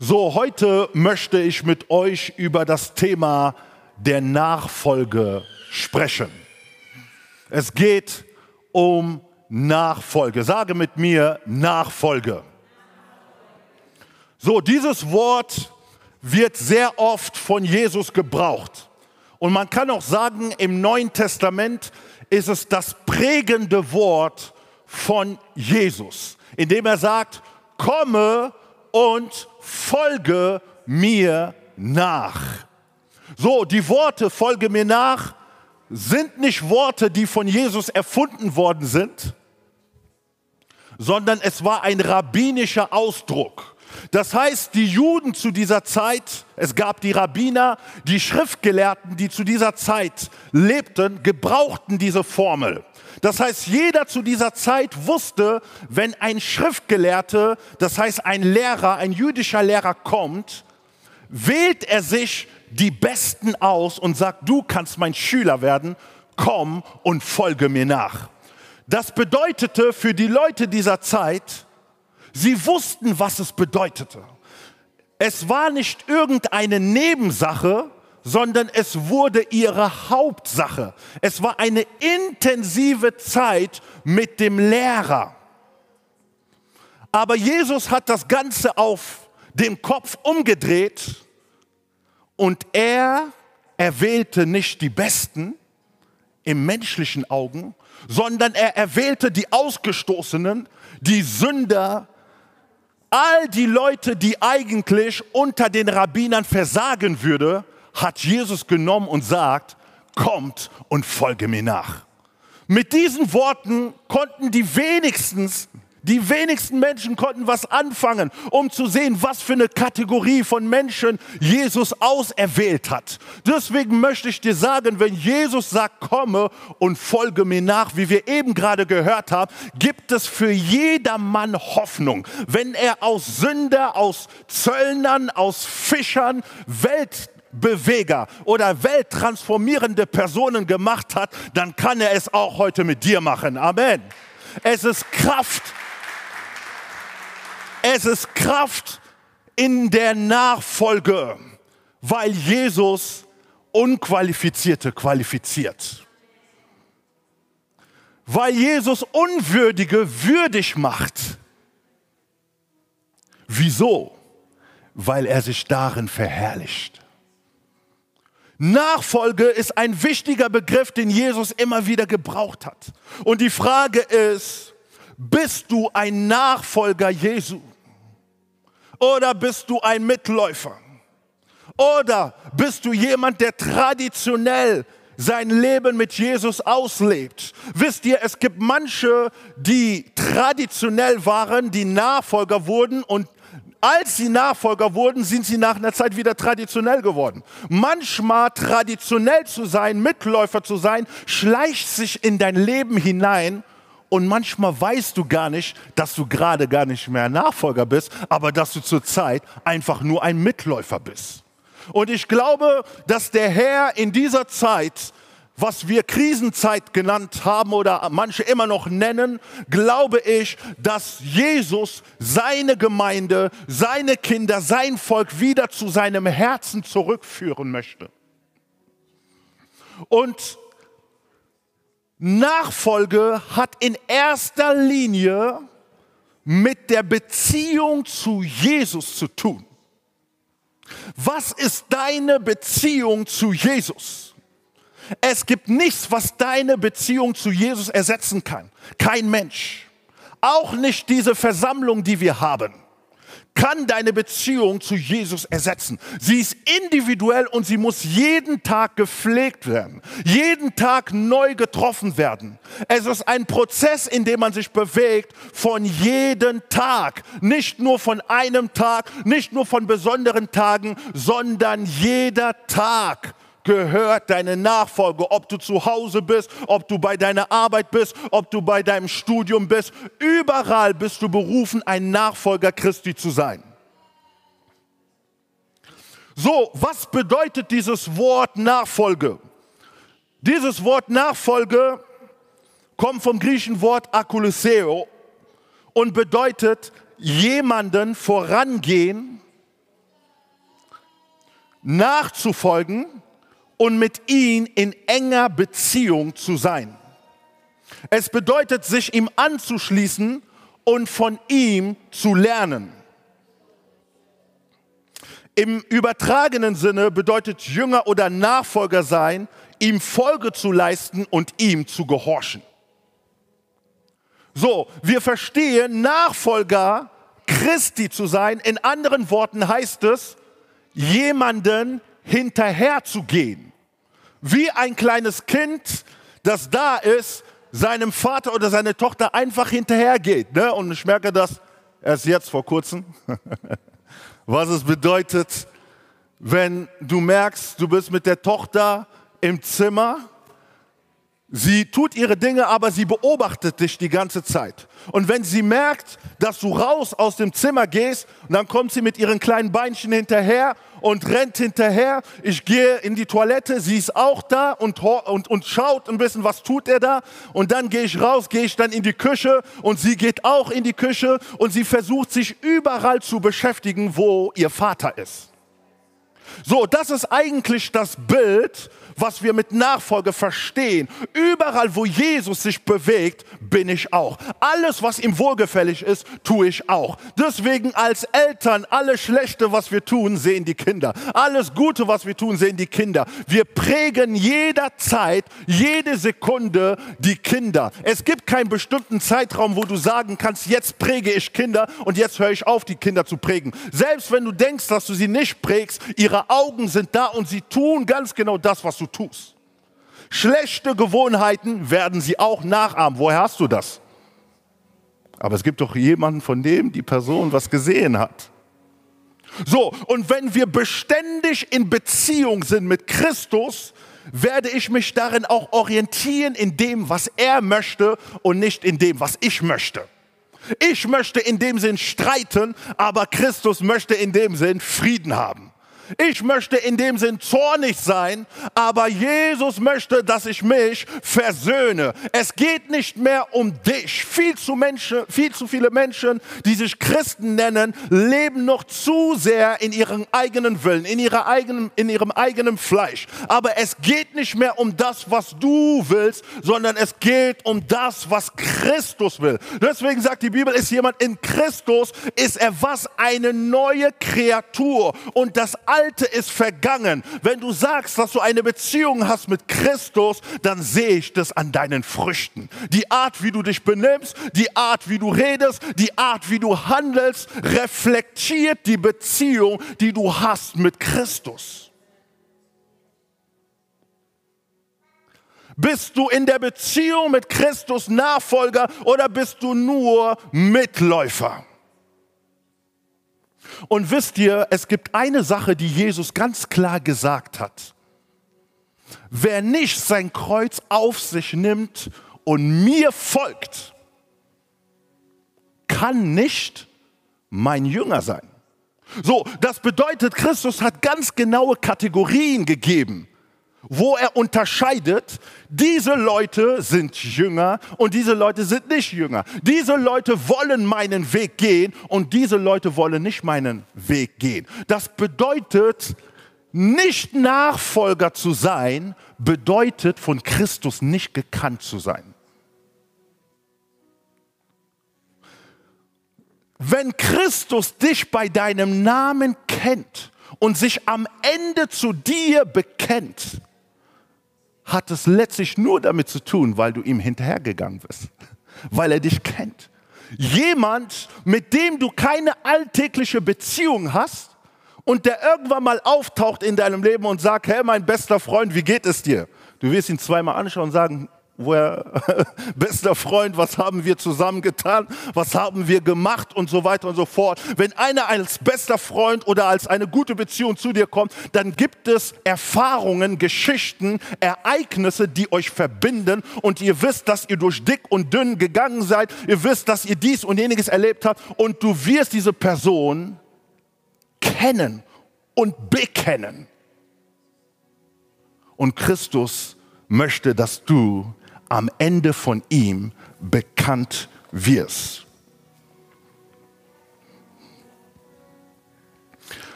So, heute möchte ich mit euch über das Thema der Nachfolge sprechen. Es geht um Nachfolge. Sage mit mir Nachfolge. So, dieses Wort wird sehr oft von Jesus gebraucht. Und man kann auch sagen, im Neuen Testament ist es das prägende Wort von Jesus, indem er sagt, komme und folge mir nach. So, die Worte folge mir nach sind nicht Worte, die von Jesus erfunden worden sind, sondern es war ein rabbinischer Ausdruck. Das heißt, die Juden zu dieser Zeit, es gab die Rabbiner, die Schriftgelehrten, die zu dieser Zeit lebten, gebrauchten diese Formel. Das heißt, jeder zu dieser Zeit wusste, wenn ein Schriftgelehrte, das heißt ein Lehrer, ein jüdischer Lehrer kommt, wählt er sich die Besten aus und sagt, du kannst mein Schüler werden, komm und folge mir nach. Das bedeutete für die Leute dieser Zeit, sie wussten, was es bedeutete. Es war nicht irgendeine Nebensache, sondern es wurde ihre Hauptsache. Es war eine intensive Zeit mit dem Lehrer. Aber Jesus hat das Ganze auf dem Kopf umgedreht und er erwählte nicht die Besten im menschlichen Augen, sondern er erwählte die Ausgestoßenen, die Sünder, all die Leute, die eigentlich unter den Rabbinern versagen würde, hat Jesus genommen und sagt, kommt und folge mir nach. Mit diesen Worten konnten die wenigstens die wenigsten Menschen konnten was anfangen, um zu sehen, was für eine Kategorie von Menschen Jesus auserwählt hat. Deswegen möchte ich dir sagen, wenn Jesus sagt, komme und folge mir nach, wie wir eben gerade gehört haben, gibt es für jedermann Hoffnung. Wenn er aus Sünder, aus Zöllnern, aus Fischern, Weltbeweger oder welttransformierende Personen gemacht hat, dann kann er es auch heute mit dir machen. Amen. Es ist Kraft es ist Kraft in der Nachfolge, weil Jesus Unqualifizierte qualifiziert. Weil Jesus Unwürdige würdig macht. Wieso? Weil er sich darin verherrlicht. Nachfolge ist ein wichtiger Begriff, den Jesus immer wieder gebraucht hat. Und die Frage ist, bist du ein Nachfolger Jesu? Oder bist du ein Mitläufer? Oder bist du jemand, der traditionell sein Leben mit Jesus auslebt. Wisst ihr, es gibt manche, die traditionell waren, die Nachfolger wurden und als sie Nachfolger wurden, sind sie nach einer Zeit wieder traditionell geworden. Manchmal traditionell zu sein, Mitläufer zu sein, schleicht sich in dein Leben hinein und manchmal weißt du gar nicht, dass du gerade gar nicht mehr Nachfolger bist, aber dass du zurzeit einfach nur ein Mitläufer bist. Und ich glaube, dass der Herr in dieser Zeit, was wir Krisenzeit genannt haben oder manche immer noch nennen, glaube ich, dass Jesus seine Gemeinde, seine Kinder, sein Volk wieder zu seinem Herzen zurückführen möchte. Und Nachfolge hat in erster Linie mit der Beziehung zu Jesus zu tun. Was ist deine Beziehung zu Jesus? Es gibt nichts, was deine Beziehung zu Jesus ersetzen kann. Kein Mensch. Auch nicht diese Versammlung, die wir haben kann deine Beziehung zu Jesus ersetzen. Sie ist individuell und sie muss jeden Tag gepflegt werden, jeden Tag neu getroffen werden. Es ist ein Prozess, in dem man sich bewegt von jedem Tag, nicht nur von einem Tag, nicht nur von besonderen Tagen, sondern jeder Tag gehört deine Nachfolge, ob du zu Hause bist, ob du bei deiner Arbeit bist, ob du bei deinem Studium bist. Überall bist du berufen, ein Nachfolger Christi zu sein. So, was bedeutet dieses Wort Nachfolge? Dieses Wort Nachfolge kommt vom griechischen Wort akuleseo und bedeutet jemanden vorangehen nachzufolgen und mit ihm in enger Beziehung zu sein. Es bedeutet, sich ihm anzuschließen und von ihm zu lernen. Im übertragenen Sinne bedeutet Jünger oder Nachfolger sein, ihm Folge zu leisten und ihm zu gehorchen. So, wir verstehen, Nachfolger Christi zu sein. In anderen Worten heißt es, jemanden hinterherzugehen. Wie ein kleines Kind, das da ist, seinem Vater oder seine Tochter einfach hinterhergeht. Ne? Und ich merke das erst jetzt vor kurzem, was es bedeutet, wenn du merkst, du bist mit der Tochter im Zimmer Sie tut ihre Dinge, aber sie beobachtet dich die ganze Zeit. Und wenn sie merkt, dass du raus aus dem Zimmer gehst, dann kommt sie mit ihren kleinen Beinchen hinterher und rennt hinterher. Ich gehe in die Toilette, sie ist auch da und, und, und schaut ein bisschen, was tut er da. Und dann gehe ich raus, gehe ich dann in die Küche und sie geht auch in die Küche und sie versucht sich überall zu beschäftigen, wo ihr Vater ist. So, das ist eigentlich das Bild was wir mit Nachfolge verstehen. Überall, wo Jesus sich bewegt, bin ich auch. Alles, was ihm wohlgefällig ist, tue ich auch. Deswegen als Eltern, alles Schlechte, was wir tun, sehen die Kinder. Alles Gute, was wir tun, sehen die Kinder. Wir prägen jederzeit, jede Sekunde die Kinder. Es gibt keinen bestimmten Zeitraum, wo du sagen kannst, jetzt präge ich Kinder und jetzt höre ich auf, die Kinder zu prägen. Selbst wenn du denkst, dass du sie nicht prägst, ihre Augen sind da und sie tun ganz genau das, was du du tust. Schlechte Gewohnheiten werden sie auch nachahmen. Woher hast du das? Aber es gibt doch jemanden, von dem die Person was gesehen hat. So, und wenn wir beständig in Beziehung sind mit Christus, werde ich mich darin auch orientieren in dem, was er möchte und nicht in dem, was ich möchte. Ich möchte in dem Sinn streiten, aber Christus möchte in dem Sinn Frieden haben. Ich möchte in dem Sinn zornig sein, aber Jesus möchte, dass ich mich versöhne. Es geht nicht mehr um dich. Viel zu, Menschen, viel zu viele Menschen, die sich Christen nennen, leben noch zu sehr in ihrem eigenen Willen, in, ihrer eigenen, in ihrem eigenen Fleisch. Aber es geht nicht mehr um das, was du willst, sondern es geht um das, was Christus will. Deswegen sagt die Bibel, ist jemand in Christus, ist er was? Eine neue Kreatur. Und das Alte ist vergangen. Wenn du sagst, dass du eine Beziehung hast mit Christus, dann sehe ich das an deinen Früchten. Die Art, wie du dich benimmst, die Art, wie du redest, die Art, wie du handelst, reflektiert die Beziehung, die du hast mit Christus. Bist du in der Beziehung mit Christus Nachfolger oder bist du nur Mitläufer? Und wisst ihr, es gibt eine Sache, die Jesus ganz klar gesagt hat. Wer nicht sein Kreuz auf sich nimmt und mir folgt, kann nicht mein Jünger sein. So, das bedeutet, Christus hat ganz genaue Kategorien gegeben wo er unterscheidet, diese Leute sind Jünger und diese Leute sind nicht Jünger. Diese Leute wollen meinen Weg gehen und diese Leute wollen nicht meinen Weg gehen. Das bedeutet, nicht Nachfolger zu sein, bedeutet von Christus nicht gekannt zu sein. Wenn Christus dich bei deinem Namen kennt und sich am Ende zu dir bekennt, hat es letztlich nur damit zu tun, weil du ihm hinterhergegangen bist, weil er dich kennt. Jemand, mit dem du keine alltägliche Beziehung hast und der irgendwann mal auftaucht in deinem Leben und sagt, hey mein bester Freund, wie geht es dir? Du wirst ihn zweimal anschauen und sagen, wo er, bester Freund, was haben wir zusammen getan, was haben wir gemacht? Und so weiter und so fort. Wenn einer als bester Freund oder als eine gute Beziehung zu dir kommt, dann gibt es Erfahrungen, Geschichten, Ereignisse, die euch verbinden. Und ihr wisst, dass ihr durch dick und dünn gegangen seid, ihr wisst, dass ihr dies und jeniges erlebt habt. Und du wirst diese Person kennen und bekennen. Und Christus möchte, dass du am Ende von ihm bekannt wirst.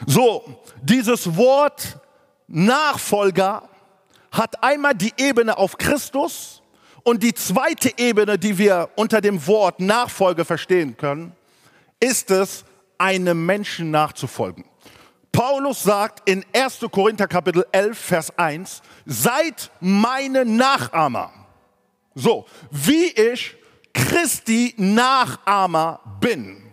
So, dieses Wort Nachfolger hat einmal die Ebene auf Christus und die zweite Ebene, die wir unter dem Wort Nachfolge verstehen können, ist es, einem Menschen nachzufolgen. Paulus sagt in 1. Korinther Kapitel 11, Vers 1, seid meine Nachahmer. So, wie ich Christi Nachahmer bin.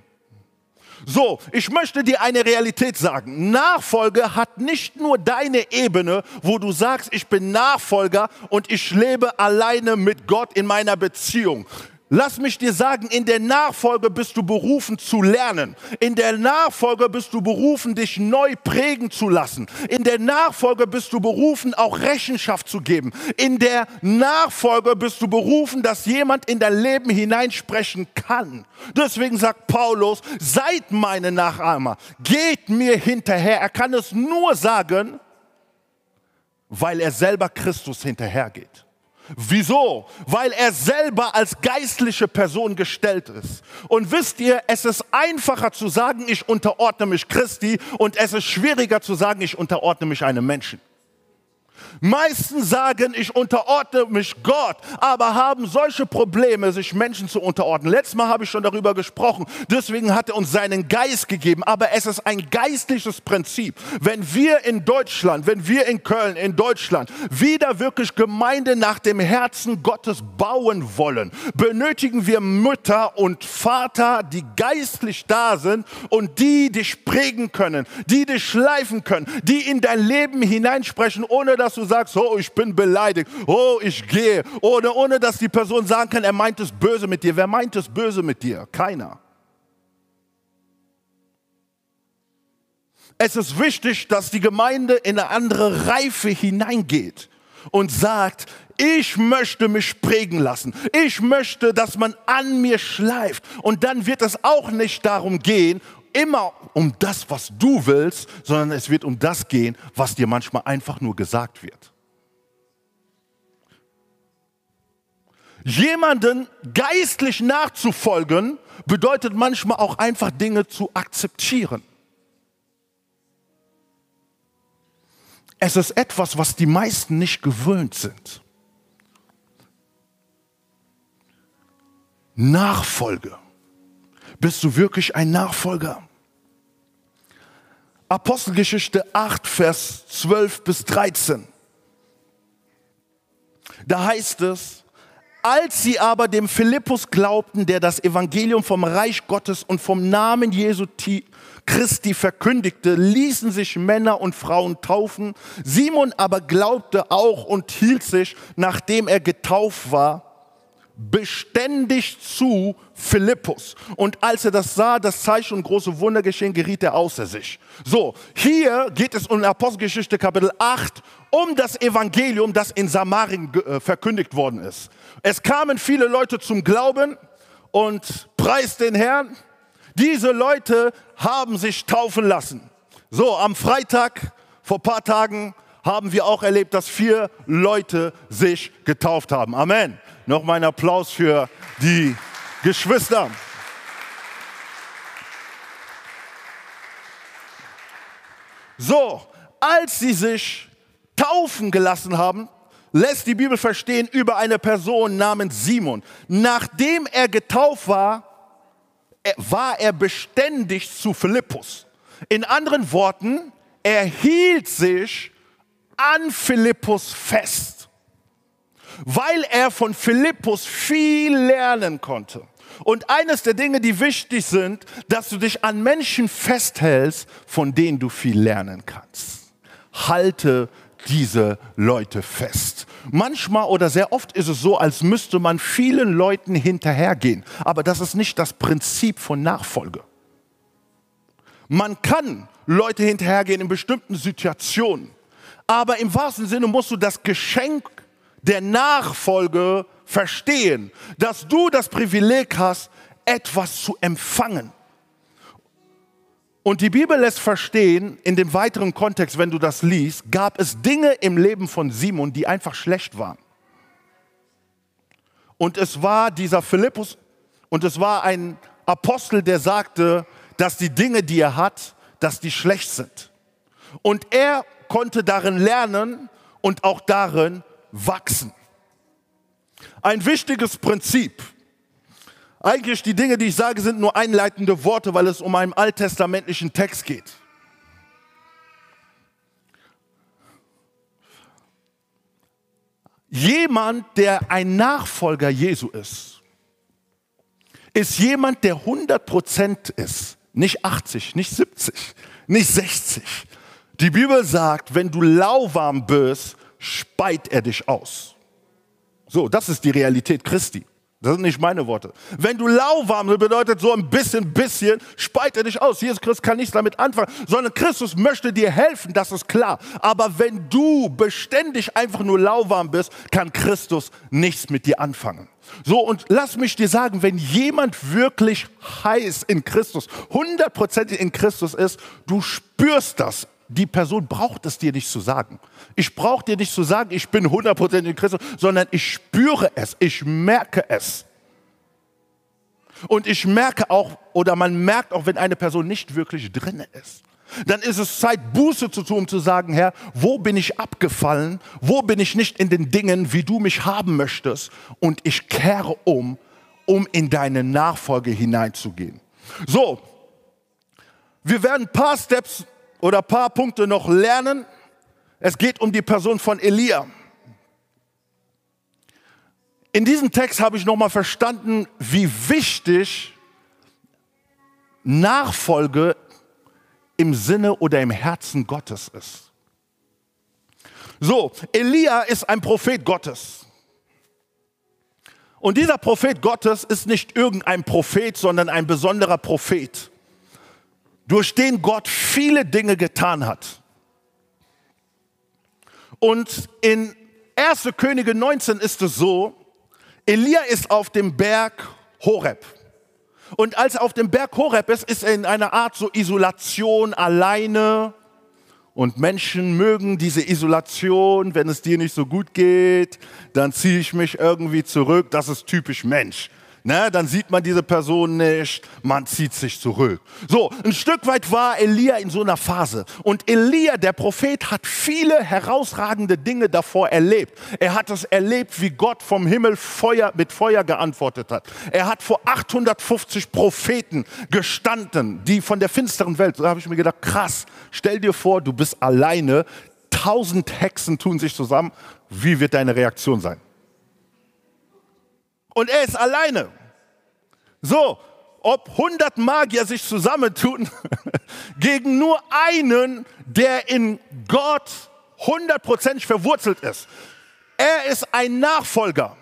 So, ich möchte dir eine Realität sagen. Nachfolge hat nicht nur deine Ebene, wo du sagst, ich bin Nachfolger und ich lebe alleine mit Gott in meiner Beziehung. Lass mich dir sagen, in der Nachfolge bist du berufen zu lernen. In der Nachfolge bist du berufen, dich neu prägen zu lassen. In der Nachfolge bist du berufen, auch Rechenschaft zu geben. In der Nachfolge bist du berufen, dass jemand in dein Leben hineinsprechen kann. Deswegen sagt Paulus, seid meine Nachahmer, geht mir hinterher. Er kann es nur sagen, weil er selber Christus hinterhergeht. Wieso? Weil er selber als geistliche Person gestellt ist. Und wisst ihr, es ist einfacher zu sagen, ich unterordne mich Christi und es ist schwieriger zu sagen, ich unterordne mich einem Menschen. Meisten sagen, ich unterordne mich Gott, aber haben solche Probleme, sich Menschen zu unterordnen. Letztes Mal habe ich schon darüber gesprochen. Deswegen hat er uns seinen Geist gegeben. Aber es ist ein geistliches Prinzip. Wenn wir in Deutschland, wenn wir in Köln, in Deutschland wieder wirklich Gemeinde nach dem Herzen Gottes bauen wollen, benötigen wir Mütter und Vater, die geistlich da sind und die dich prägen können, die dich schleifen können, die in dein Leben hineinsprechen, ohne dass du sagst, oh, ich bin beleidigt, oh, ich gehe, ohne, ohne dass die Person sagen kann, er meint es böse mit dir. Wer meint es böse mit dir? Keiner. Es ist wichtig, dass die Gemeinde in eine andere Reife hineingeht und sagt, ich möchte mich prägen lassen. Ich möchte, dass man an mir schleift. Und dann wird es auch nicht darum gehen, immer um das, was du willst, sondern es wird um das gehen, was dir manchmal einfach nur gesagt wird. Jemanden geistlich nachzufolgen bedeutet manchmal auch einfach Dinge zu akzeptieren. Es ist etwas, was die meisten nicht gewöhnt sind. Nachfolge. Bist du wirklich ein Nachfolger? Apostelgeschichte 8, Vers 12 bis 13. Da heißt es, als sie aber dem Philippus glaubten, der das Evangelium vom Reich Gottes und vom Namen Jesu Christi verkündigte, ließen sich Männer und Frauen taufen. Simon aber glaubte auch und hielt sich, nachdem er getauft war, beständig zu Philippus. Und als er das sah, das Zeichen und große Wunder geschehen, geriet er außer sich. So, hier geht es um Apostelgeschichte Kapitel 8, um das Evangelium, das in Samarien äh, verkündigt worden ist. Es kamen viele Leute zum Glauben und preis den Herrn. Diese Leute haben sich taufen lassen. So, am Freitag vor ein paar Tagen haben wir auch erlebt, dass vier Leute sich getauft haben. Amen. Nochmal einen Applaus für die Geschwister. So, als sie sich taufen gelassen haben, lässt die Bibel verstehen über eine Person namens Simon. Nachdem er getauft war, war er beständig zu Philippus. In anderen Worten, er hielt sich an Philippus fest weil er von Philippus viel lernen konnte. Und eines der Dinge, die wichtig sind, dass du dich an Menschen festhältst, von denen du viel lernen kannst. Halte diese Leute fest. Manchmal oder sehr oft ist es so, als müsste man vielen Leuten hinterhergehen. Aber das ist nicht das Prinzip von Nachfolge. Man kann Leute hinterhergehen in bestimmten Situationen. Aber im wahrsten Sinne musst du das Geschenk der Nachfolge verstehen, dass du das Privileg hast, etwas zu empfangen. Und die Bibel lässt verstehen, in dem weiteren Kontext, wenn du das liest, gab es Dinge im Leben von Simon, die einfach schlecht waren. Und es war dieser Philippus und es war ein Apostel, der sagte, dass die Dinge, die er hat, dass die schlecht sind. Und er konnte darin lernen und auch darin wachsen. Ein wichtiges Prinzip. Eigentlich die Dinge, die ich sage, sind nur einleitende Worte, weil es um einen alttestamentlichen Text geht. Jemand, der ein Nachfolger Jesu ist, ist jemand, der 100% ist, nicht 80, nicht 70, nicht 60. Die Bibel sagt, wenn du lauwarm bist, speit er dich aus. So, das ist die Realität Christi. Das sind nicht meine Worte. Wenn du lauwarm bist, bedeutet so ein bisschen, bisschen, speit er dich aus. Jesus Christus kann nichts damit anfangen, sondern Christus möchte dir helfen, das ist klar. Aber wenn du beständig einfach nur lauwarm bist, kann Christus nichts mit dir anfangen. So, und lass mich dir sagen, wenn jemand wirklich heiß in Christus, hundertprozentig in Christus ist, du spürst das die Person braucht es dir nicht zu sagen. Ich brauche dir nicht zu sagen, ich bin 100% in Christus, sondern ich spüre es, ich merke es. Und ich merke auch, oder man merkt auch, wenn eine Person nicht wirklich drin ist. Dann ist es Zeit, Buße zu tun, um zu sagen, Herr, wo bin ich abgefallen? Wo bin ich nicht in den Dingen, wie du mich haben möchtest? Und ich kehre um, um in deine Nachfolge hineinzugehen. So, wir werden ein paar Steps oder ein paar Punkte noch lernen. Es geht um die Person von Elia. In diesem Text habe ich nochmal verstanden, wie wichtig Nachfolge im Sinne oder im Herzen Gottes ist. So, Elia ist ein Prophet Gottes. Und dieser Prophet Gottes ist nicht irgendein Prophet, sondern ein besonderer Prophet durch den Gott viele Dinge getan hat. Und in 1. Könige 19 ist es so, Elia ist auf dem Berg Horeb. Und als er auf dem Berg Horeb ist, ist er in einer Art so Isolation alleine. Und Menschen mögen diese Isolation, wenn es dir nicht so gut geht, dann ziehe ich mich irgendwie zurück. Das ist typisch Mensch ne, dann sieht man diese Person nicht, man zieht sich zurück. So, ein Stück weit war Elia in so einer Phase. Und Elia, der Prophet, hat viele herausragende Dinge davor erlebt. Er hat es erlebt, wie Gott vom Himmel Feuer, mit Feuer geantwortet hat. Er hat vor 850 Propheten gestanden, die von der finsteren Welt, da habe ich mir gedacht, krass, stell dir vor, du bist alleine, tausend Hexen tun sich zusammen, wie wird deine Reaktion sein? Und er ist alleine. So, ob 100 Magier sich zusammentun gegen nur einen, der in Gott hundertprozentig verwurzelt ist. Er ist ein Nachfolger.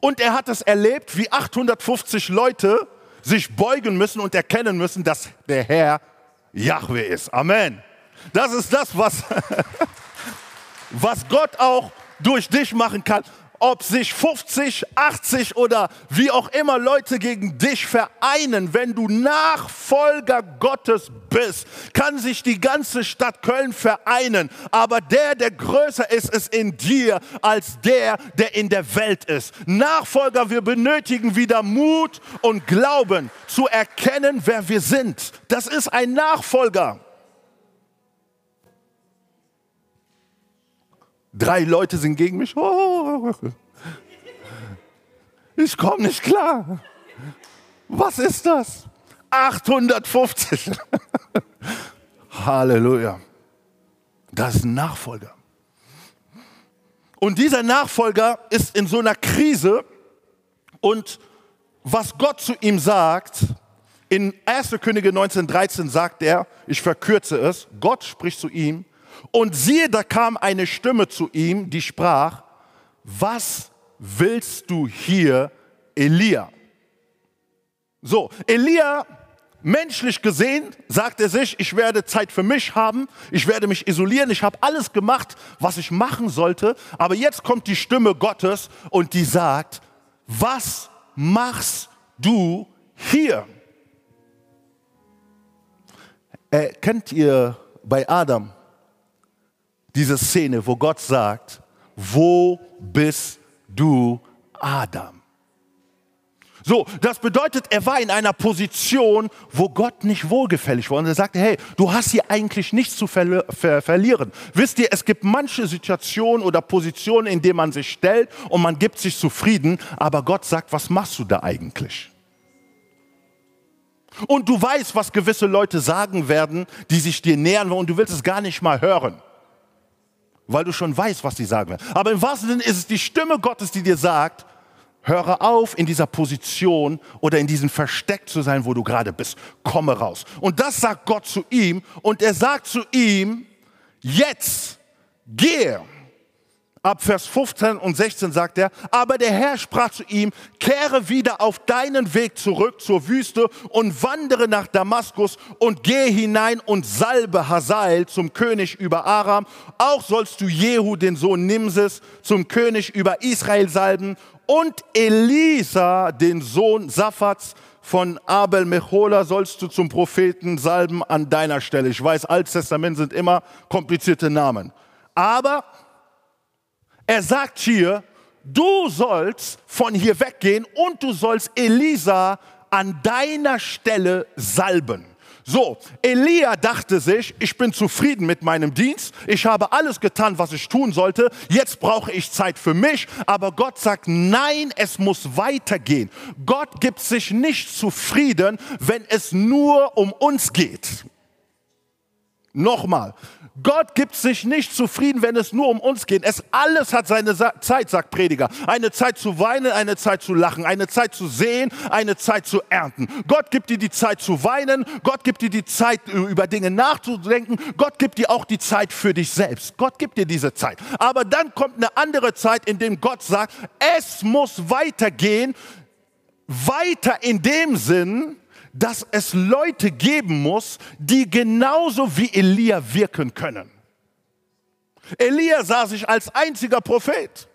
Und er hat es erlebt, wie 850 Leute sich beugen müssen und erkennen müssen, dass der Herr Yahweh ist. Amen. Das ist das, was, was Gott auch durch dich machen kann ob sich 50, 80 oder wie auch immer Leute gegen dich vereinen, wenn du Nachfolger Gottes bist, kann sich die ganze Stadt Köln vereinen. Aber der, der größer ist, ist in dir als der, der in der Welt ist. Nachfolger, wir benötigen wieder Mut und Glauben zu erkennen, wer wir sind. Das ist ein Nachfolger. Drei Leute sind gegen mich. Ich komme nicht klar. Was ist das? 850. Halleluja. Das ist ein Nachfolger. Und dieser Nachfolger ist in so einer Krise und was Gott zu ihm sagt, in 1. Könige 1913 sagt er, ich verkürze es, Gott spricht zu ihm, und siehe, da kam eine Stimme zu ihm, die sprach, was willst du hier, Elia? So, Elia, menschlich gesehen, sagt er sich, ich werde Zeit für mich haben, ich werde mich isolieren, ich habe alles gemacht, was ich machen sollte, aber jetzt kommt die Stimme Gottes und die sagt, was machst du hier? Äh, kennt ihr bei Adam diese Szene, wo Gott sagt, wo bist du, Adam? So, das bedeutet, er war in einer Position, wo Gott nicht wohlgefällig war. Und er sagte, hey, du hast hier eigentlich nichts zu ver ver verlieren. Wisst ihr, es gibt manche Situationen oder Positionen, in denen man sich stellt und man gibt sich zufrieden, aber Gott sagt, was machst du da eigentlich? Und du weißt, was gewisse Leute sagen werden, die sich dir nähern wollen und du willst es gar nicht mal hören, weil du schon weißt, was sie sagen werden. Aber im wahrsten Sinne ist es die Stimme Gottes, die dir sagt, Höre auf, in dieser Position oder in diesem Versteck zu sein, wo du gerade bist. Komme raus. Und das sagt Gott zu ihm. Und er sagt zu ihm, jetzt gehe. Ab Vers 15 und 16 sagt er, aber der Herr sprach zu ihm, kehre wieder auf deinen Weg zurück zur Wüste und wandere nach Damaskus und gehe hinein und salbe Hazael zum König über Aram. Auch sollst du Jehu, den Sohn Nimses, zum König über Israel salben und Elisa, den Sohn Saphats von Abel Mechola, sollst du zum Propheten salben an deiner Stelle. Ich weiß, Altes Testament sind immer komplizierte Namen. Aber er sagt hier, du sollst von hier weggehen und du sollst Elisa an deiner Stelle salben. So, Elia dachte sich, ich bin zufrieden mit meinem Dienst, ich habe alles getan, was ich tun sollte, jetzt brauche ich Zeit für mich, aber Gott sagt, nein, es muss weitergehen. Gott gibt sich nicht zufrieden, wenn es nur um uns geht. Nochmal, Gott gibt sich nicht zufrieden, wenn es nur um uns geht. Es alles hat seine Zeit, sagt Prediger. Eine Zeit zu weinen, eine Zeit zu lachen, eine Zeit zu sehen, eine Zeit zu ernten. Gott gibt dir die Zeit zu weinen, Gott gibt dir die Zeit über Dinge nachzudenken, Gott gibt dir auch die Zeit für dich selbst. Gott gibt dir diese Zeit. Aber dann kommt eine andere Zeit, in dem Gott sagt, es muss weitergehen, weiter in dem Sinn, dass es Leute geben muss, die genauso wie Elia wirken können. Elia sah sich als einziger Prophet.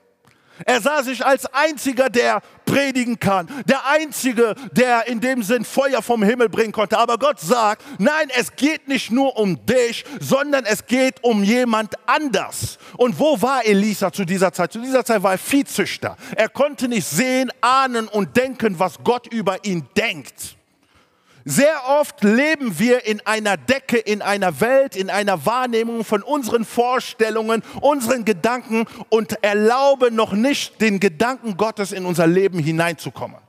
Er sah sich als einziger, der predigen kann, der einzige, der in dem Sinn Feuer vom Himmel bringen konnte. Aber Gott sagt, nein, es geht nicht nur um dich, sondern es geht um jemand anders. Und wo war Elisa zu dieser Zeit? Zu dieser Zeit war er Viehzüchter. Er konnte nicht sehen, ahnen und denken, was Gott über ihn denkt. Sehr oft leben wir in einer Decke, in einer Welt, in einer Wahrnehmung von unseren Vorstellungen, unseren Gedanken und erlauben noch nicht den Gedanken Gottes in unser Leben hineinzukommen.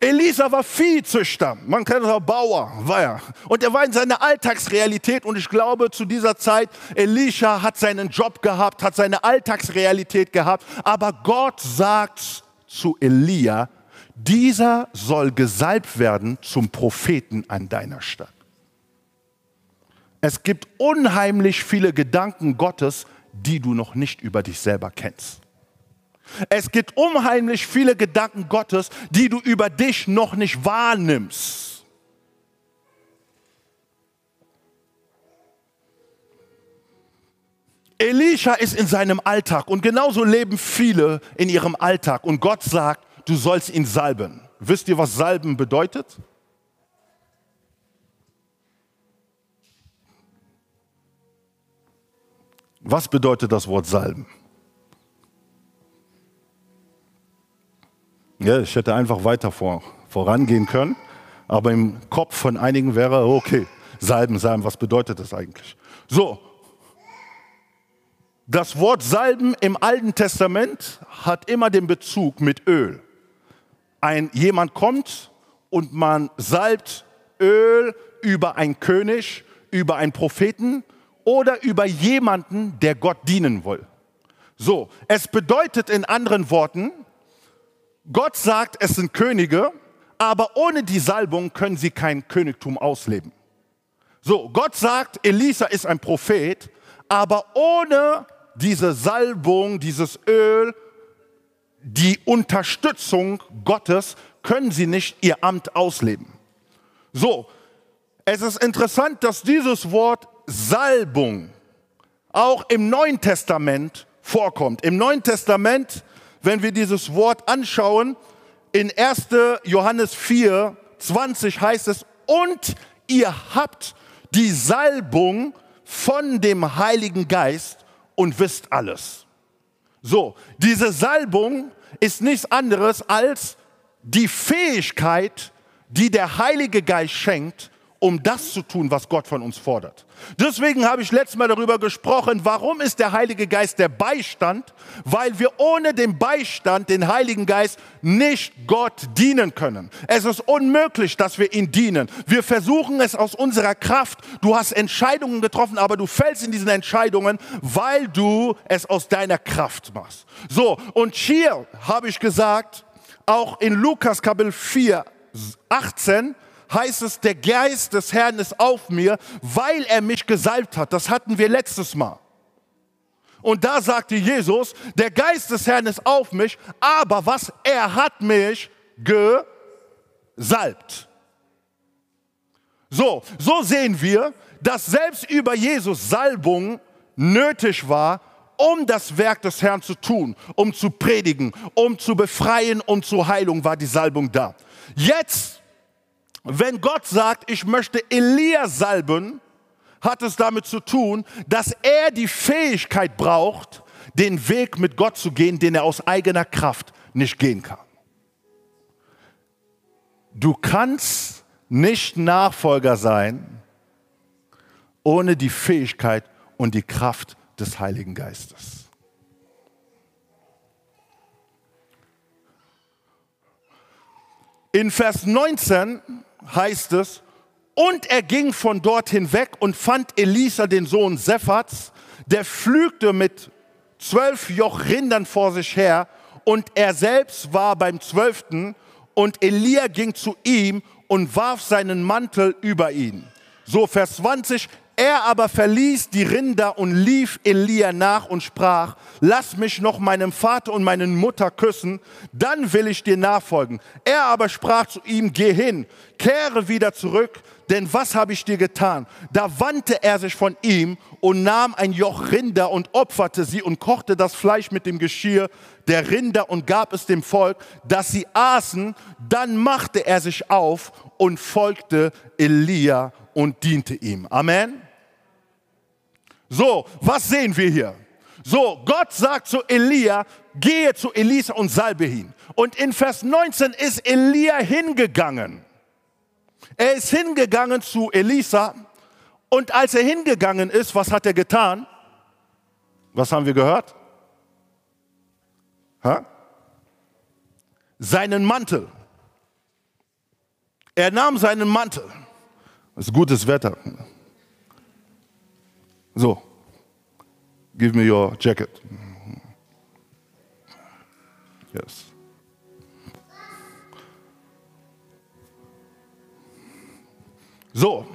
Elisa war Viehzüchter, man kann es auch Bauer, war er. Und er war in seiner Alltagsrealität und ich glaube zu dieser Zeit, Elisha hat seinen Job gehabt, hat seine Alltagsrealität gehabt, aber Gott sagt zu Elia, dieser soll gesalbt werden zum Propheten an deiner Stadt. Es gibt unheimlich viele Gedanken Gottes, die du noch nicht über dich selber kennst. Es gibt unheimlich viele Gedanken Gottes, die du über dich noch nicht wahrnimmst. Elisha ist in seinem Alltag und genauso leben viele in ihrem Alltag und Gott sagt, du sollst ihn salben. Wisst ihr, was salben bedeutet? Was bedeutet das Wort salben? Ja, ich hätte einfach weiter vor, vorangehen können, aber im Kopf von einigen wäre, okay, salben, salben, was bedeutet das eigentlich? So, das Wort salben im Alten Testament hat immer den Bezug mit Öl ein jemand kommt und man salbt Öl über einen König, über einen Propheten oder über jemanden, der Gott dienen will. So, es bedeutet in anderen Worten, Gott sagt, es sind Könige, aber ohne die Salbung können sie kein Königtum ausleben. So, Gott sagt, Elisa ist ein Prophet, aber ohne diese Salbung, dieses Öl, die Unterstützung Gottes können sie nicht ihr Amt ausleben. So, es ist interessant, dass dieses Wort Salbung auch im Neuen Testament vorkommt. Im Neuen Testament, wenn wir dieses Wort anschauen, in 1. Johannes 4, 20 heißt es, und ihr habt die Salbung von dem Heiligen Geist und wisst alles. So, diese Salbung ist nichts anderes als die Fähigkeit, die der Heilige Geist schenkt, um das zu tun, was Gott von uns fordert. Deswegen habe ich letztes Mal darüber gesprochen, warum ist der Heilige Geist der Beistand? Weil wir ohne den Beistand, den Heiligen Geist, nicht Gott dienen können. Es ist unmöglich, dass wir ihn dienen. Wir versuchen es aus unserer Kraft. Du hast Entscheidungen getroffen, aber du fällst in diesen Entscheidungen, weil du es aus deiner Kraft machst. So, und hier habe ich gesagt, auch in Lukas Kapitel 4, 18, heißt es, der Geist des Herrn ist auf mir, weil er mich gesalbt hat. Das hatten wir letztes Mal. Und da sagte Jesus, der Geist des Herrn ist auf mich, aber was? Er hat mich gesalbt. So, so sehen wir, dass selbst über Jesus Salbung nötig war, um das Werk des Herrn zu tun, um zu predigen, um zu befreien, um zur Heilung war die Salbung da. Jetzt wenn Gott sagt, ich möchte Elia salben, hat es damit zu tun, dass er die Fähigkeit braucht, den Weg mit Gott zu gehen, den er aus eigener Kraft nicht gehen kann. Du kannst nicht Nachfolger sein ohne die Fähigkeit und die Kraft des Heiligen Geistes. In Vers 19 heißt es, und er ging von dort hinweg und fand Elisa, den Sohn Sephats, der pflügte mit zwölf Jochrindern vor sich her und er selbst war beim zwölften und Elia ging zu ihm und warf seinen Mantel über ihn. So Vers 20, er aber verließ die Rinder und lief Elia nach und sprach, lass mich noch meinem Vater und meinen Mutter küssen, dann will ich dir nachfolgen. Er aber sprach zu ihm, geh hin, kehre wieder zurück, denn was habe ich dir getan? Da wandte er sich von ihm und nahm ein Joch Rinder und opferte sie und kochte das Fleisch mit dem Geschirr der Rinder und gab es dem Volk, dass sie aßen. Dann machte er sich auf und folgte Elia und diente ihm. Amen. So, was sehen wir hier? So, Gott sagt zu Elia, gehe zu Elisa und salbe ihn. Und in Vers 19 ist Elia hingegangen. Er ist hingegangen zu Elisa und als er hingegangen ist, was hat er getan? Was haben wir gehört? Ha? Seinen Mantel. Er nahm seinen Mantel. Es ist gutes Wetter. So, give me your jacket. Yes. So,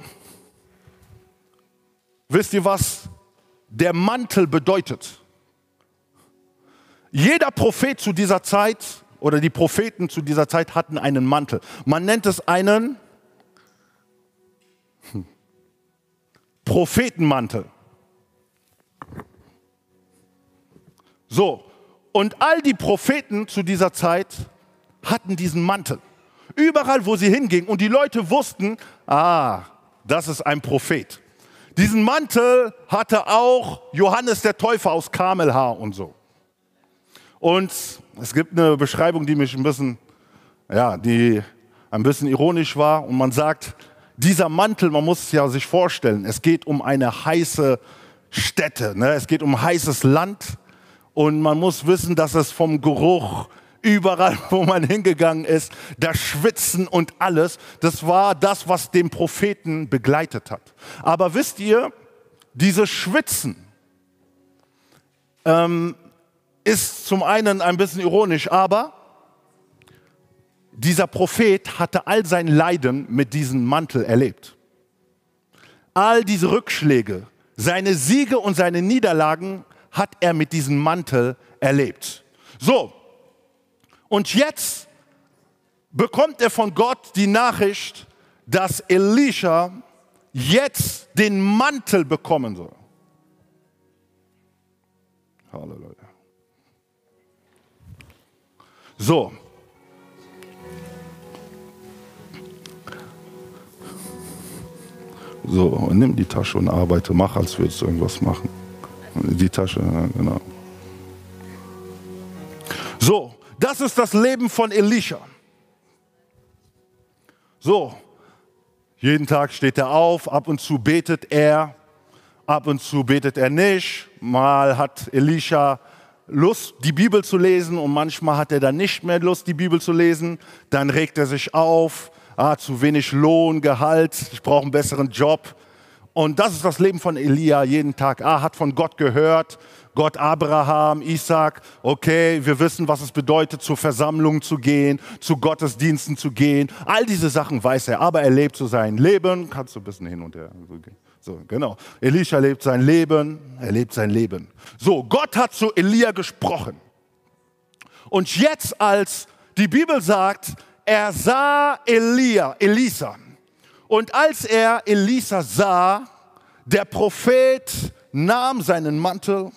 wisst ihr, was der Mantel bedeutet? Jeder Prophet zu dieser Zeit oder die Propheten zu dieser Zeit hatten einen Mantel. Man nennt es einen Prophetenmantel. So, und all die Propheten zu dieser Zeit hatten diesen Mantel. Überall, wo sie hingingen und die Leute wussten, ah, das ist ein Prophet. Diesen Mantel hatte auch Johannes der Täufer aus Kamelhaar und so. Und es gibt eine Beschreibung, die mich ein bisschen, ja, die ein bisschen ironisch war. Und man sagt, dieser Mantel, man muss es ja sich vorstellen, es geht um eine heiße Stätte, ne? es geht um heißes Land. Und man muss wissen, dass es vom Geruch überall, wo man hingegangen ist, das Schwitzen und alles, das war das, was den Propheten begleitet hat. Aber wisst ihr, dieses Schwitzen ähm, ist zum einen ein bisschen ironisch, aber dieser Prophet hatte all sein Leiden mit diesem Mantel erlebt. All diese Rückschläge, seine Siege und seine Niederlagen hat er mit diesem Mantel erlebt. So, und jetzt bekommt er von Gott die Nachricht, dass Elisha jetzt den Mantel bekommen soll. Halleluja. So. So, nimm die Tasche und arbeite, mach, als würdest du irgendwas machen. Die Tasche, ja, genau. So, das ist das Leben von Elisha. So, jeden Tag steht er auf, ab und zu betet er, ab und zu betet er nicht. Mal hat Elisha Lust, die Bibel zu lesen und manchmal hat er dann nicht mehr Lust, die Bibel zu lesen. Dann regt er sich auf, ah, zu wenig Lohn, Gehalt, ich brauche einen besseren Job. Und das ist das Leben von Elia jeden Tag. Ah, hat von Gott gehört, Gott Abraham, Isaac, okay, wir wissen, was es bedeutet, zur Versammlung zu gehen, zu Gottesdiensten zu gehen. All diese Sachen weiß er, aber er lebt so sein Leben. Kannst du ein bisschen hin und her. So, genau. Elisha lebt sein Leben, er lebt sein Leben. So, Gott hat zu Elia gesprochen. Und jetzt, als die Bibel sagt, er sah Elia, Elisa. Und als er Elisa sah, der Prophet nahm seinen Mantel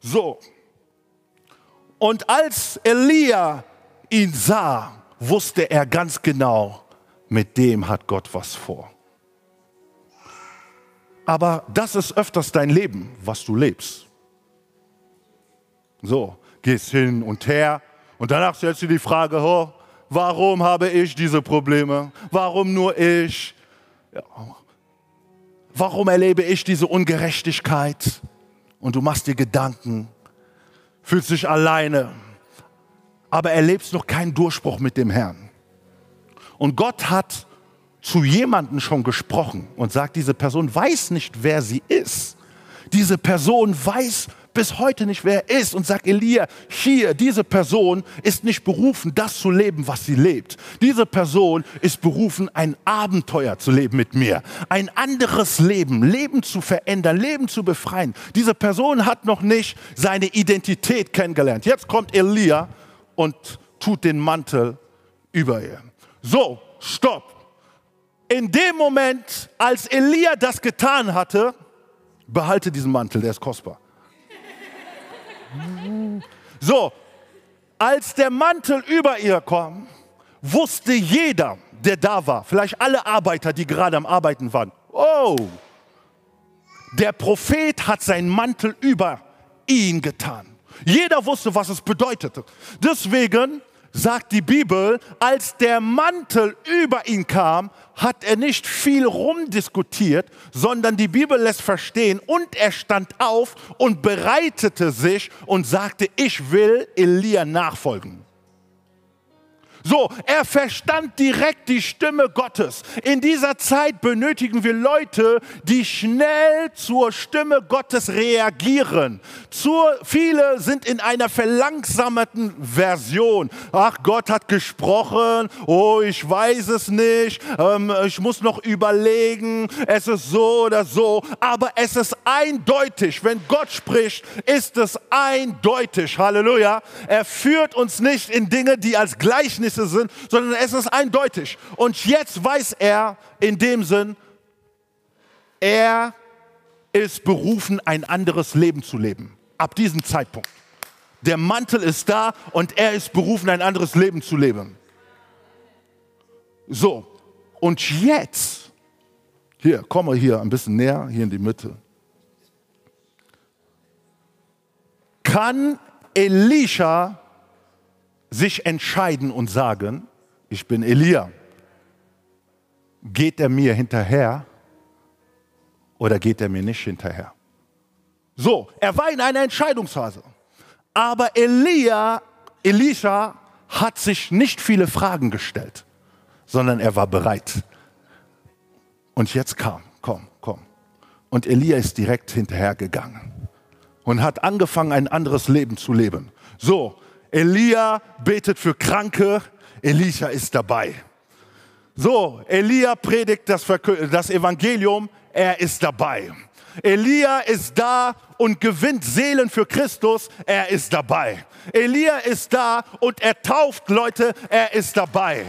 So. Und als Elia ihn sah, wusste er ganz genau, mit dem hat Gott was vor. Aber das ist öfters dein Leben, was du lebst. So, gehst hin und her und danach stellst du die Frage, oh, warum habe ich diese Probleme? Warum nur ich? Warum erlebe ich diese Ungerechtigkeit? Und du machst dir Gedanken, fühlst dich alleine, aber erlebst noch keinen Durchbruch mit dem Herrn. Und Gott hat zu jemandem schon gesprochen und sagt, diese Person weiß nicht, wer sie ist. Diese Person weiß bis heute nicht, wer er ist und sagt, Elia, hier, diese Person ist nicht berufen, das zu leben, was sie lebt. Diese Person ist berufen, ein Abenteuer zu leben mit mir. Ein anderes Leben, Leben zu verändern, Leben zu befreien. Diese Person hat noch nicht seine Identität kennengelernt. Jetzt kommt Elia und tut den Mantel über ihr. So, stopp. In dem Moment, als Elia das getan hatte, behalte diesen Mantel, der ist kostbar. So, als der Mantel über ihr kam, wusste jeder, der da war, vielleicht alle Arbeiter, die gerade am Arbeiten waren, oh, der Prophet hat seinen Mantel über ihn getan. Jeder wusste, was es bedeutete. Deswegen sagt die Bibel, als der Mantel über ihn kam, hat er nicht viel rumdiskutiert, sondern die Bibel lässt verstehen, und er stand auf und bereitete sich und sagte, ich will Elia nachfolgen. So, er verstand direkt die Stimme Gottes. In dieser Zeit benötigen wir Leute, die schnell zur Stimme Gottes reagieren. Zur, viele sind in einer verlangsamten Version. Ach, Gott hat gesprochen. Oh, ich weiß es nicht. Ähm, ich muss noch überlegen. Es ist so oder so. Aber es ist eindeutig. Wenn Gott spricht, ist es eindeutig. Halleluja. Er führt uns nicht in Dinge, die als Gleichnisse sind, sondern es ist eindeutig. Und jetzt weiß er in dem Sinn, er ist berufen, ein anderes Leben zu leben. Ab diesem Zeitpunkt. Der Mantel ist da und er ist berufen, ein anderes Leben zu leben. So, und jetzt, hier, komm mal hier ein bisschen näher, hier in die Mitte. Kann Elisha sich entscheiden und sagen, ich bin Elia. Geht er mir hinterher oder geht er mir nicht hinterher? So, er war in einer Entscheidungsphase. Aber Elia, Elisha hat sich nicht viele Fragen gestellt, sondern er war bereit. Und jetzt kam, komm, komm. Und Elia ist direkt hinterhergegangen und hat angefangen, ein anderes Leben zu leben. So, Elia betet für Kranke, Elisha ist dabei. So, Elia predigt das, das Evangelium, er ist dabei. Elia ist da und gewinnt Seelen für Christus, er ist dabei. Elia ist da und er tauft Leute, er ist dabei.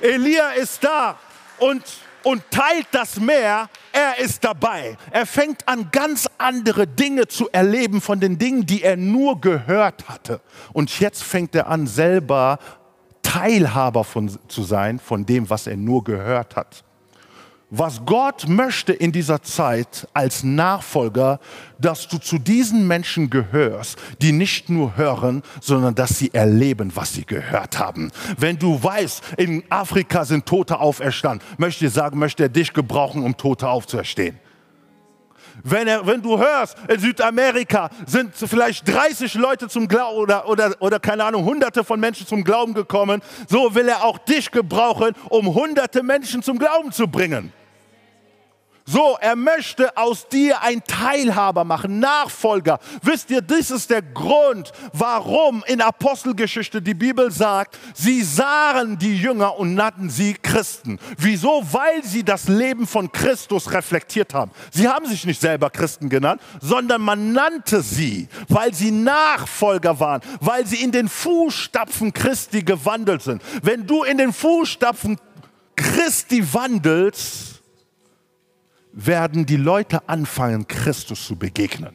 Elia ist da und und teilt das Meer, er ist dabei. Er fängt an, ganz andere Dinge zu erleben von den Dingen, die er nur gehört hatte. Und jetzt fängt er an, selber Teilhaber von, zu sein von dem, was er nur gehört hat. Was Gott möchte in dieser Zeit als Nachfolger, dass du zu diesen Menschen gehörst, die nicht nur hören, sondern dass sie erleben, was sie gehört haben. Wenn du weißt, in Afrika sind Tote auferstanden, möchte ich sagen, möchte er dich gebrauchen, um Tote aufzuerstehen. Wenn, er, wenn du hörst, in Südamerika sind vielleicht 30 Leute zum Glauben oder, oder, oder keine Ahnung, hunderte von Menschen zum Glauben gekommen, so will er auch dich gebrauchen, um hunderte Menschen zum Glauben zu bringen. So, er möchte aus dir ein Teilhaber machen, Nachfolger. Wisst ihr, das ist der Grund, warum in Apostelgeschichte die Bibel sagt, sie sahen die Jünger und nannten sie Christen. Wieso? Weil sie das Leben von Christus reflektiert haben. Sie haben sich nicht selber Christen genannt, sondern man nannte sie, weil sie Nachfolger waren, weil sie in den Fußstapfen Christi gewandelt sind. Wenn du in den Fußstapfen Christi wandelst, werden die Leute anfangen, Christus zu begegnen.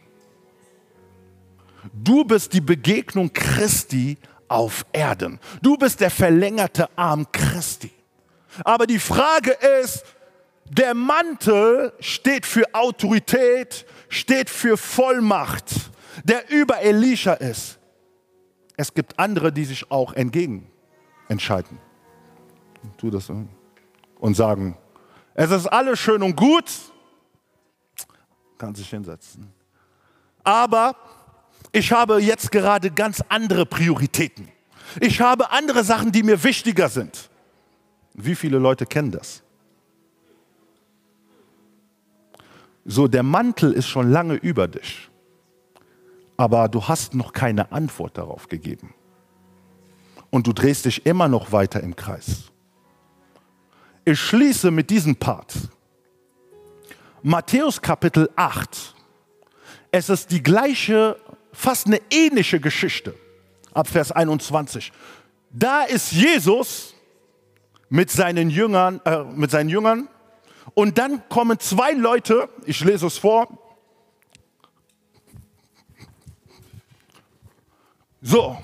Du bist die Begegnung Christi auf Erden. Du bist der verlängerte Arm Christi. Aber die Frage ist, der Mantel steht für Autorität, steht für Vollmacht, der über Elisha ist. Es gibt andere, die sich auch entgegen entscheiden. Tu das und sagen, es ist alles schön und gut, kann sich hinsetzen. Aber ich habe jetzt gerade ganz andere Prioritäten. Ich habe andere Sachen, die mir wichtiger sind. Wie viele Leute kennen das? So, der Mantel ist schon lange über dich, aber du hast noch keine Antwort darauf gegeben. Und du drehst dich immer noch weiter im Kreis. Ich schließe mit diesem Part. Matthäus Kapitel 8. Es ist die gleiche, fast eine ähnliche Geschichte. Ab Vers 21. Da ist Jesus mit seinen Jüngern, äh, mit seinen Jüngern und dann kommen zwei Leute, ich lese es vor. So,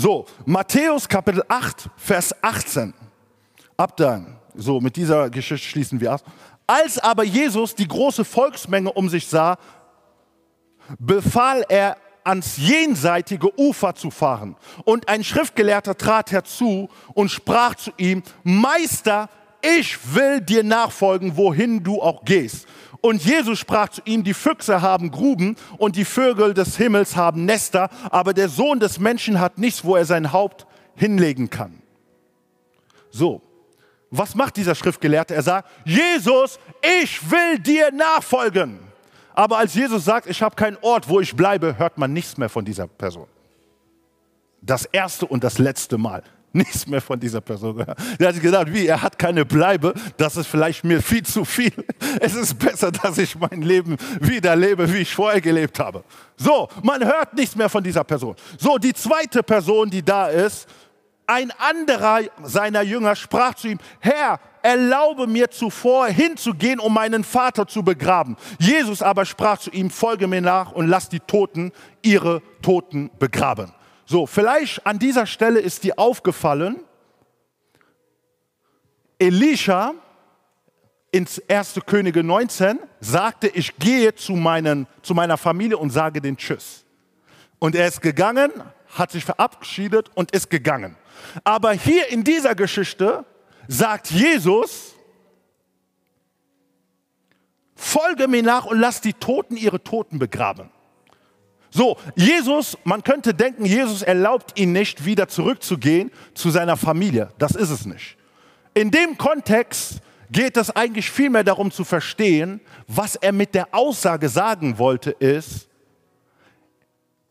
So, Matthäus Kapitel 8, Vers 18. Ab dann, so mit dieser Geschichte schließen wir ab. Als aber Jesus die große Volksmenge um sich sah, befahl er, ans jenseitige Ufer zu fahren. Und ein Schriftgelehrter trat herzu und sprach zu ihm, Meister, ich will dir nachfolgen, wohin du auch gehst. Und Jesus sprach zu ihm, die Füchse haben Gruben und die Vögel des Himmels haben Nester, aber der Sohn des Menschen hat nichts, wo er sein Haupt hinlegen kann. So, was macht dieser Schriftgelehrte? Er sagt, Jesus, ich will dir nachfolgen. Aber als Jesus sagt, ich habe keinen Ort, wo ich bleibe, hört man nichts mehr von dieser Person. Das erste und das letzte Mal nichts mehr von dieser Person gehört. Der hat gedacht, wie, er hat keine Bleibe, das ist vielleicht mir viel zu viel. Es ist besser, dass ich mein Leben wieder lebe, wie ich vorher gelebt habe. So, man hört nichts mehr von dieser Person. So, die zweite Person, die da ist, ein anderer seiner Jünger sprach zu ihm, Herr, erlaube mir zuvor hinzugehen, um meinen Vater zu begraben. Jesus aber sprach zu ihm, folge mir nach und lass die Toten ihre Toten begraben. So, vielleicht an dieser Stelle ist dir aufgefallen, Elisha ins 1. Könige 19 sagte, ich gehe zu, meinen, zu meiner Familie und sage den Tschüss. Und er ist gegangen, hat sich verabschiedet und ist gegangen. Aber hier in dieser Geschichte sagt Jesus, folge mir nach und lass die Toten ihre Toten begraben. So, Jesus, man könnte denken, Jesus erlaubt ihn nicht, wieder zurückzugehen zu seiner Familie. Das ist es nicht. In dem Kontext geht es eigentlich vielmehr darum zu verstehen, was er mit der Aussage sagen wollte, ist,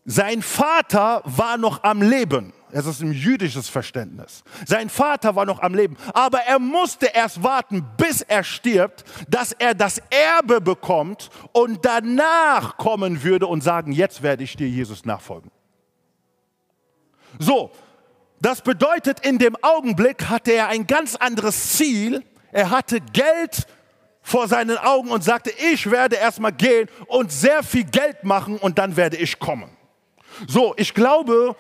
sein Vater war noch am Leben. Es ist ein jüdisches Verständnis. Sein Vater war noch am Leben, aber er musste erst warten, bis er stirbt, dass er das Erbe bekommt und danach kommen würde und sagen, jetzt werde ich dir Jesus nachfolgen. So, das bedeutet, in dem Augenblick hatte er ein ganz anderes Ziel. Er hatte Geld, vor seinen Augen und sagte, ich werde erstmal gehen und sehr viel Geld machen und dann werde ich kommen. So, ich glaube,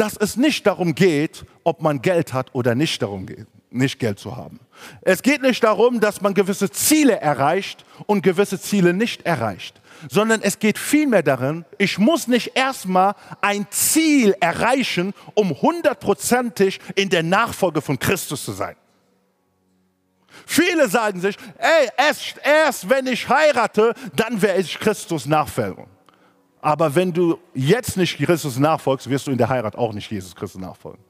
dass es nicht darum geht, ob man Geld hat oder nicht darum geht, nicht Geld zu haben. Es geht nicht darum, dass man gewisse Ziele erreicht und gewisse Ziele nicht erreicht, sondern es geht vielmehr darin, ich muss nicht erstmal ein Ziel erreichen, um hundertprozentig in der Nachfolge von Christus zu sein. Viele sagen sich, ey, erst, erst wenn ich heirate, dann werde ich Christus nachfolgen. Aber wenn du jetzt nicht Christus nachfolgst, wirst du in der Heirat auch nicht Jesus Christus nachfolgen.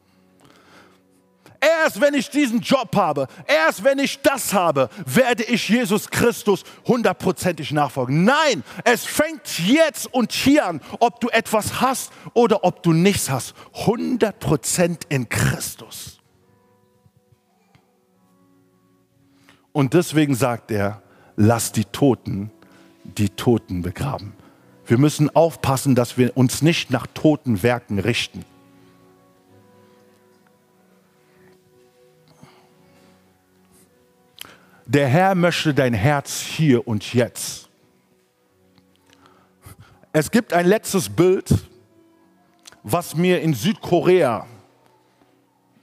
Erst wenn ich diesen Job habe, erst wenn ich das habe, werde ich Jesus Christus hundertprozentig nachfolgen. Nein, es fängt jetzt und hier an, ob du etwas hast oder ob du nichts hast. Hundertprozent in Christus. Und deswegen sagt er, lass die Toten die Toten begraben. Wir müssen aufpassen, dass wir uns nicht nach toten Werken richten. Der Herr möchte dein Herz hier und jetzt. Es gibt ein letztes Bild, was mir in Südkorea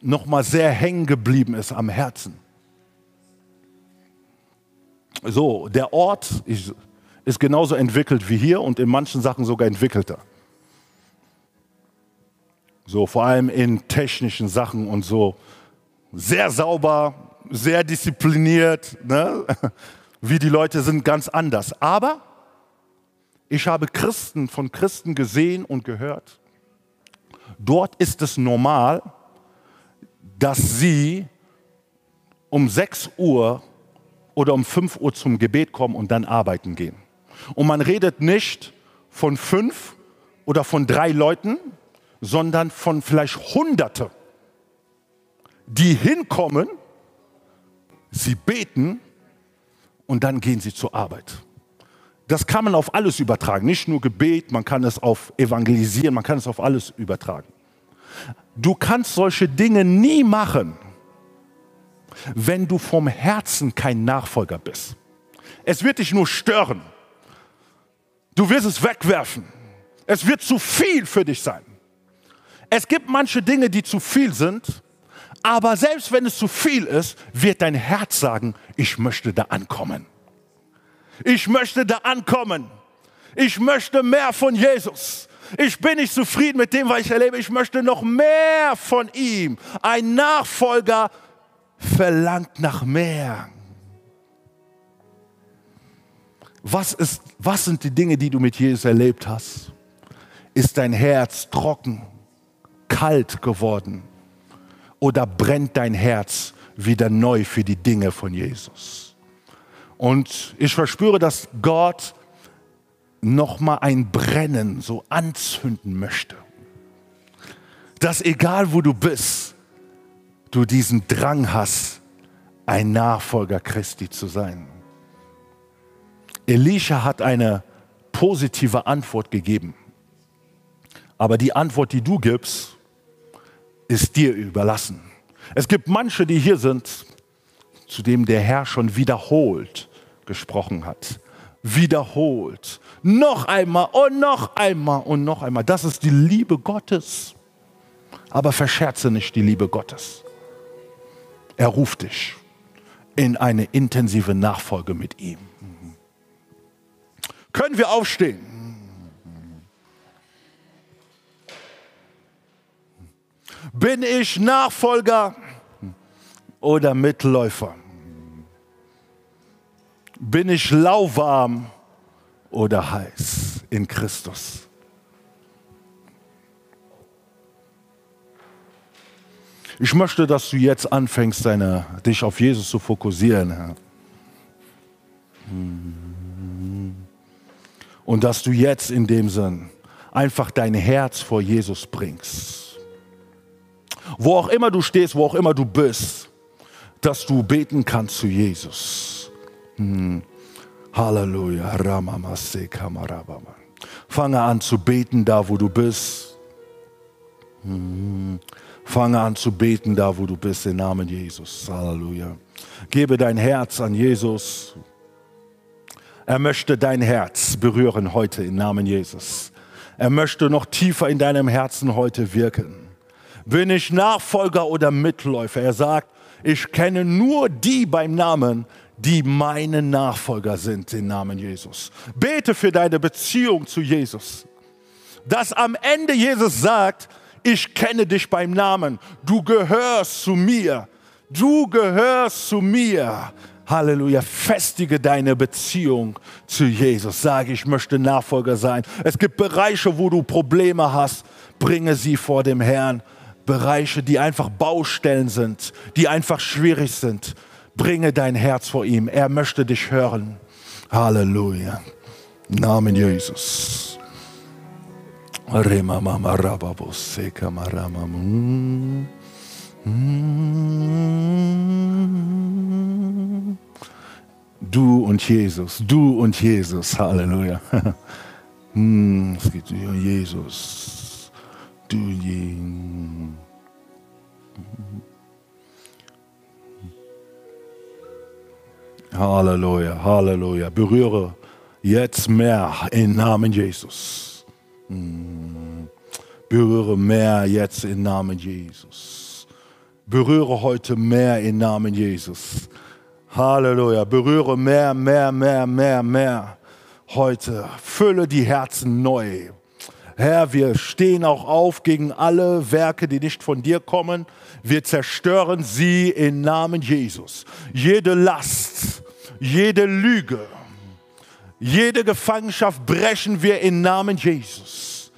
noch mal sehr hängen geblieben ist am Herzen. So, der Ort ist genauso entwickelt wie hier und in manchen Sachen sogar entwickelter. So, vor allem in technischen Sachen und so. Sehr sauber, sehr diszipliniert. Ne? Wie die Leute sind ganz anders. Aber ich habe Christen von Christen gesehen und gehört. Dort ist es normal, dass sie um 6 Uhr oder um 5 Uhr zum Gebet kommen und dann arbeiten gehen. Und man redet nicht von fünf oder von drei Leuten, sondern von vielleicht Hunderte, die hinkommen, sie beten und dann gehen sie zur Arbeit. Das kann man auf alles übertragen, nicht nur Gebet, man kann es auf Evangelisieren, man kann es auf alles übertragen. Du kannst solche Dinge nie machen, wenn du vom Herzen kein Nachfolger bist. Es wird dich nur stören. Du wirst es wegwerfen. Es wird zu viel für dich sein. Es gibt manche Dinge, die zu viel sind, aber selbst wenn es zu viel ist, wird dein Herz sagen, ich möchte da ankommen. Ich möchte da ankommen. Ich möchte mehr von Jesus. Ich bin nicht zufrieden mit dem, was ich erlebe. Ich möchte noch mehr von ihm. Ein Nachfolger verlangt nach mehr. Was, ist, was sind die Dinge, die du mit Jesus erlebt hast? Ist dein Herz trocken, kalt geworden? Oder brennt dein Herz wieder neu für die Dinge von Jesus? Und ich verspüre, dass Gott nochmal ein Brennen so anzünden möchte. Dass egal wo du bist, du diesen Drang hast, ein Nachfolger Christi zu sein. Elisha hat eine positive Antwort gegeben. Aber die Antwort, die du gibst, ist dir überlassen. Es gibt manche, die hier sind, zu dem der Herr schon wiederholt gesprochen hat. Wiederholt. Noch einmal und noch einmal und noch einmal. Das ist die Liebe Gottes. Aber verscherze nicht die Liebe Gottes. Er ruft dich in eine intensive Nachfolge mit ihm. Können wir aufstehen? Bin ich Nachfolger oder Mitläufer? Bin ich lauwarm oder heiß in Christus? Ich möchte, dass du jetzt anfängst, deine, dich auf Jesus zu fokussieren. Herr. Und dass du jetzt in dem Sinn einfach dein Herz vor Jesus bringst. Wo auch immer du stehst, wo auch immer du bist, dass du beten kannst zu Jesus. Hm. Halleluja. Fange an zu beten da, wo du bist. Hm. Fange an zu beten da, wo du bist, im Namen Jesus. Halleluja. Gebe dein Herz an Jesus. Er möchte dein Herz berühren heute im Namen Jesus. Er möchte noch tiefer in deinem Herzen heute wirken. Bin ich Nachfolger oder Mitläufer? Er sagt, ich kenne nur die beim Namen, die meine Nachfolger sind im Namen Jesus. Bete für deine Beziehung zu Jesus. Dass am Ende Jesus sagt, ich kenne dich beim Namen, du gehörst zu mir, du gehörst zu mir. Halleluja, festige deine Beziehung zu Jesus. Sage, ich möchte Nachfolger sein. Es gibt Bereiche, wo du Probleme hast, bringe sie vor dem Herrn. Bereiche, die einfach Baustellen sind, die einfach schwierig sind. Bringe dein Herz vor ihm. Er möchte dich hören. Halleluja. Namen Jesus. Du und Jesus, du und Jesus, Halleluja. Hm, es geht um Jesus. Du. Halleluja, Halleluja. Berühre jetzt mehr im Namen Jesus. Hm. Berühre mehr jetzt im Namen Jesus. Berühre heute mehr im Namen Jesus. Halleluja. Berühre mehr, mehr, mehr, mehr, mehr heute. Fülle die Herzen neu. Herr, wir stehen auch auf gegen alle Werke, die nicht von dir kommen. Wir zerstören sie im Namen Jesus. Jede Last, jede Lüge, jede Gefangenschaft brechen wir im Namen Jesus.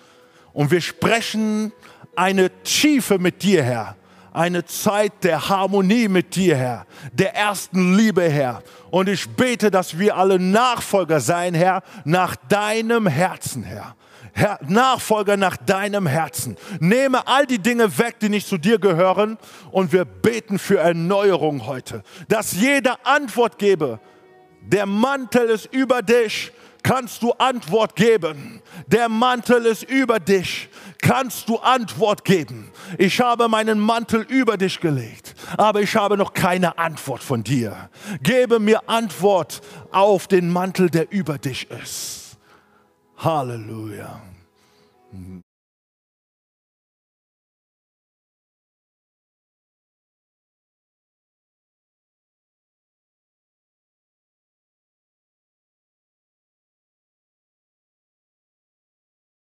Und wir sprechen eine Tiefe mit dir, Herr. Eine Zeit der Harmonie mit dir, Herr. Der ersten Liebe, Herr. Und ich bete, dass wir alle Nachfolger sein, Herr, nach deinem Herzen, Herr. Herr, Nachfolger nach deinem Herzen. Nehme all die Dinge weg, die nicht zu dir gehören und wir beten für Erneuerung heute, dass jeder Antwort gebe. Der Mantel ist über dich, kannst du Antwort geben. Der Mantel ist über dich, kannst du Antwort geben. Ich habe meinen Mantel über dich gelegt, aber ich habe noch keine Antwort von dir. Gebe mir Antwort auf den Mantel, der über dich ist. Halleluja.